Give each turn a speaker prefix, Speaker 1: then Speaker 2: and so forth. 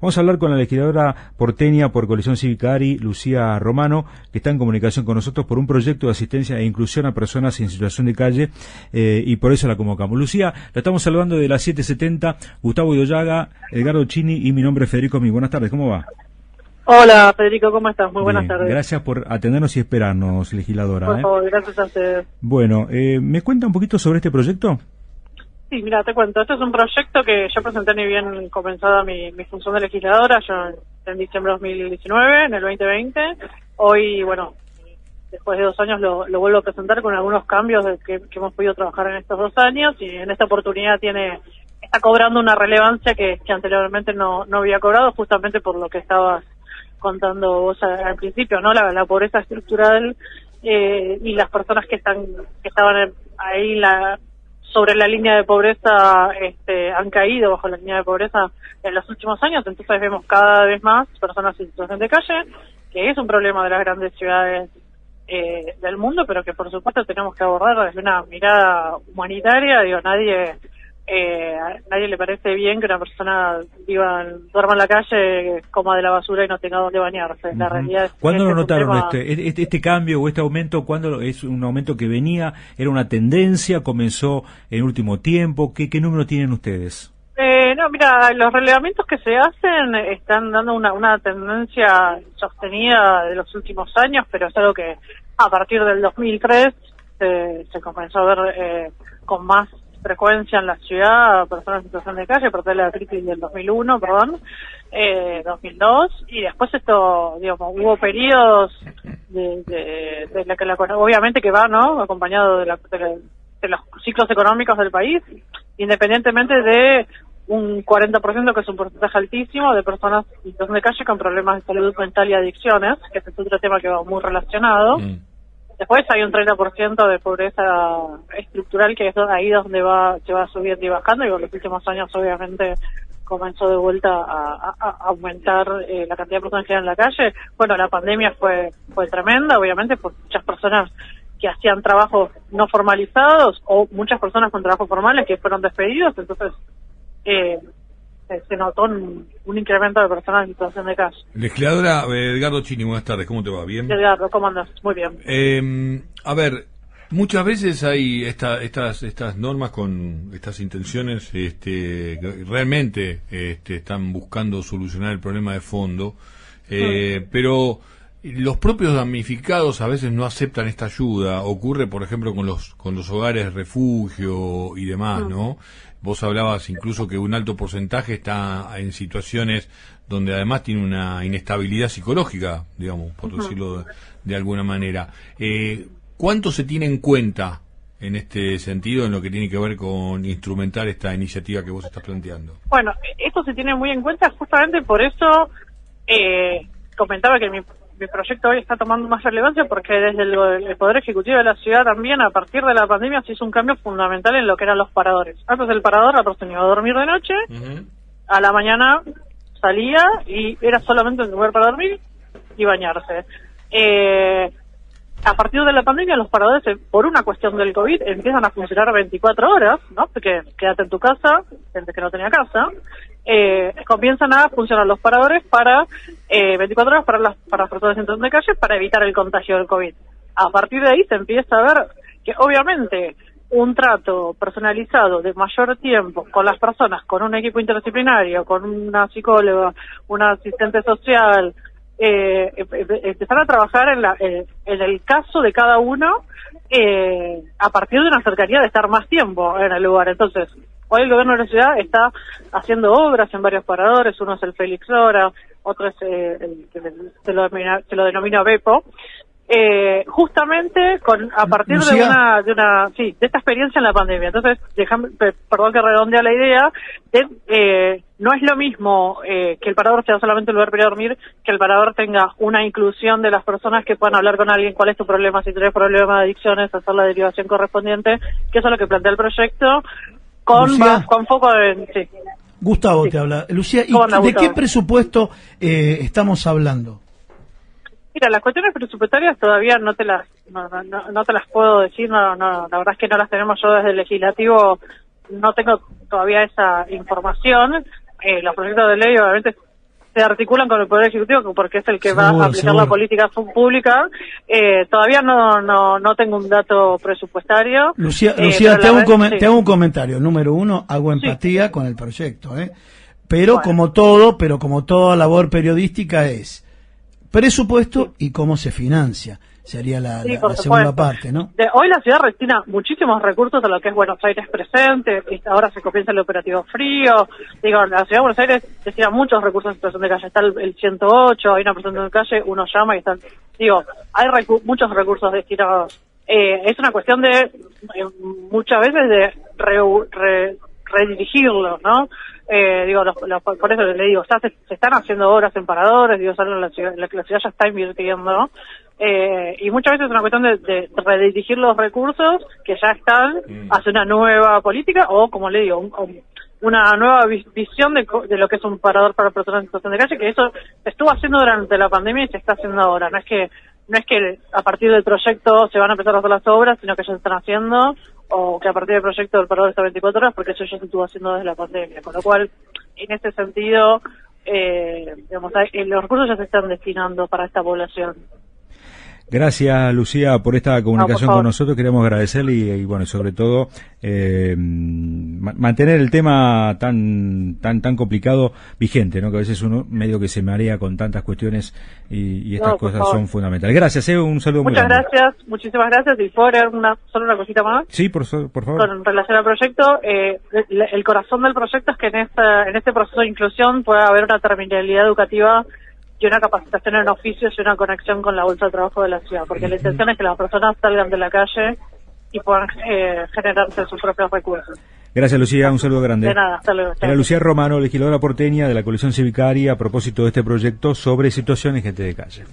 Speaker 1: Vamos a hablar con la legisladora porteña por Coalición Cívica ARI, Lucía Romano, que está en comunicación con nosotros por un proyecto de asistencia e inclusión a personas en situación de calle eh, y por eso la convocamos. Lucía, la estamos saludando de las 7.70, Gustavo Idoyaga, Edgardo Chini y mi nombre es Federico Mi. Buenas tardes, ¿cómo va?
Speaker 2: Hola Federico, ¿cómo estás? Muy buenas tardes.
Speaker 1: Gracias por atendernos y esperarnos, legisladora.
Speaker 2: Por ¿eh? favor, gracias a ustedes.
Speaker 1: Bueno, eh, ¿me cuenta un poquito sobre este proyecto?
Speaker 2: Sí, mira, te cuento. Este es un proyecto que yo presenté ni bien comenzada mi, mi función de legisladora, yo en diciembre de 2019, en el 2020. Hoy, bueno, después de dos años lo, vuelvo a presentar con algunos cambios que, hemos podido trabajar en estos dos años y en esta oportunidad tiene está cobrando una relevancia que, anteriormente no, no había cobrado justamente por lo que estabas contando vos al principio, ¿no? La, pobreza estructural eh, y las personas que están que estaban ahí la sobre la línea de pobreza este, han caído bajo la línea de pobreza en los últimos años, entonces vemos cada vez más personas en situación de calle, que es un problema de las grandes ciudades eh, del mundo, pero que por supuesto tenemos que abordar desde una mirada humanitaria, digo, nadie eh, a nadie le parece bien que una persona viva, duerma en la calle, coma de la basura y no tenga dónde bañarse. La realidad es
Speaker 1: ¿Cuándo lo notaron este, este, este, cambio o este aumento? ¿Cuándo es un aumento que venía? ¿Era una tendencia? ¿Comenzó en último tiempo? ¿Qué, qué número tienen ustedes?
Speaker 2: Eh, no, mira, los relevamientos que se hacen están dando una, una tendencia sostenida de los últimos años, pero es algo que a partir del 2003 se, se comenzó a ver eh, con más frecuencia en la ciudad, personas en situación de calle, por la crisis del 2001, perdón, eh, 2002, y después esto, digamos, hubo periodos de, de, la que la, obviamente que va, ¿no?, acompañado de, la, de, los ciclos económicos del país, independientemente de un 40% que es un porcentaje altísimo de personas en situación de calle con problemas de salud mental y adicciones, que es otro tema que va muy relacionado. Mm. Después hay un 30% de pobreza estructural que es ahí donde va se va subiendo y bajando y en los últimos años obviamente comenzó de vuelta a, aumentar eh, la cantidad de personas que en la calle. Bueno, la pandemia fue fue tremenda, obviamente, por muchas personas que hacían trabajos no formalizados o muchas personas con trabajos formales que fueron despedidos, entonces eh, se notó un, incremento de personas en situación de calle.
Speaker 1: Legisladora eh, Edgardo Chini, buenas tardes, ¿cómo te va? ¿Bien?
Speaker 2: Edgardo, ¿cómo andas? Muy bien.
Speaker 1: Eh, a ver, muchas veces hay esta, estas, estas normas con estas intenciones, este, realmente este, están buscando solucionar el problema de fondo, eh, pero los propios damnificados a veces no aceptan esta ayuda. Ocurre, por ejemplo, con los, con los hogares refugio y demás, ¿no? Vos hablabas incluso que un alto porcentaje está en situaciones donde además tiene una inestabilidad psicológica, digamos, por decirlo de, alguna manera. Eh, ¿Cuánto se tiene en cuenta en este sentido, en lo que tiene que ver con instrumentar esta iniciativa que vos estás planteando?
Speaker 2: Bueno, esto se tiene muy en cuenta justamente por eso eh, comentaba que mi mi proyecto hoy está tomando más relevancia porque desde el, Poder Ejecutivo de la ciudad también, a partir de la pandemia, se hizo un cambio fundamental en lo que eran los paradores. Antes el parador, la persona iba a dormir de noche, a la mañana salía y era solamente un lugar para dormir y bañarse. Eh, a partir de la pandemia los paradores, eh, por una cuestión del COVID, empiezan a funcionar 24 horas, ¿no? Porque quédate en tu casa, gente que no tenía casa, eh, comienzan a funcionar los paradores para eh, 24 horas para las, para las personas en de calle para evitar el contagio del COVID. A partir de ahí se empieza a ver que obviamente un trato personalizado de mayor tiempo con las personas, con un equipo interdisciplinario, con una psicóloga, una asistente social, eh, empezar a trabajar en, la, en el caso de cada uno eh, a partir de una cercanía de estar más tiempo en el lugar. Entonces, hoy el gobierno de la ciudad está haciendo obras en varios paradores, uno es el Félix Lora, otro es eh, el que se lo, denomina, se lo denomina Bepo, eh, justamente con a partir de una de una sí de esta experiencia en la pandemia. Entonces déjame perdón que redondea la idea eh, no es lo mismo eh, que el parador sea solamente un lugar para dormir que el parador tenga una inclusión de las personas que puedan hablar con alguien cuál es tu problema si tienes problema de adicciones hacer la derivación correspondiente que eso es lo que plantea el proyecto con con foco en sí.
Speaker 3: Gustavo te habla. Lucía ¿y de qué presupuesto eh, estamos hablando
Speaker 2: Mira, las cuestiones presupuestarias todavía no te las no, no, te las puedo decir, no, no, la verdad es que no las tenemos yo desde el legislativo, no tengo todavía esa información. Eh, los proyectos de ley obviamente se articulan con el Poder Ejecutivo porque es el que va a aplicar la política pública. Eh, todavía no, no, no tengo un dato presupuestario.
Speaker 3: Lucía, eh, Lucía te, hago un un comentario. Número uno, hago empatía con el proyecto. ¿eh? Pero como todo, pero como toda labor periodística es presupuesto y cómo se financia sería la, segunda parte, ¿no?
Speaker 2: hoy la ciudad destina muchísimos recursos a lo que es Buenos Aires presente, ahora se comienza el operativo frío, digo, la ciudad de Buenos Aires destina muchos recursos en situación de calle, está el, 108, hay una persona de calle, uno llama y están, digo, hay muchos recursos destinados. Eh, es una cuestión de, eh, muchas veces de re, redirigirlo, ¿no? Eh, digo, por eso le digo, se, están haciendo obras en paradores, digo, la ciudad, la, ciudad ya está invirtiendo, eh, y muchas veces es una cuestión de, redirigir los recursos que ya están mm. hacia una nueva política o, como le digo, una nueva visión de, lo que es un parador para personas en situación de calle, que eso se estuvo haciendo durante la pandemia y se está haciendo ahora. No es que no es que a partir del proyecto se van a empezar a hacer las obras, sino que ya se están haciendo o que a partir del proyecto del parador está 24 horas, porque eso ya se estuvo haciendo desde la pandemia. Con lo cual, en ese sentido, eh, digamos, los recursos ya se están destinando para esta población.
Speaker 4: Gracias, Lucía, por esta comunicación con nosotros. Queremos agradecerle y, bueno, sobre todo eh, mantener el tema tan tan tan complicado vigente, ¿no? Que a veces uno medio que se marea con tantas cuestiones y, estas cosas son fundamentales. Gracias, eh, un saludo
Speaker 2: Muchas gracias, muchísimas gracias. Y por una solo una cosita más.
Speaker 4: Sí, por, por favor.
Speaker 2: Con relación al proyecto, eh, el, corazón del proyecto es que en esta en este proceso de inclusión pueda haber una terminalidad educativa y una capacitación en oficios y una conexión con la bolsa de trabajo de la ciudad, porque la intención es que las personas salgan de la calle y puedan eh, generarse sus propios recursos.
Speaker 4: Gracias, Lucía. Un saludo grande.
Speaker 2: De nada, hasta luego.
Speaker 4: Era Lucía Romano, legisladora porteña de la coalición civicaria, a propósito de este proyecto sobre situaciones gente de calle.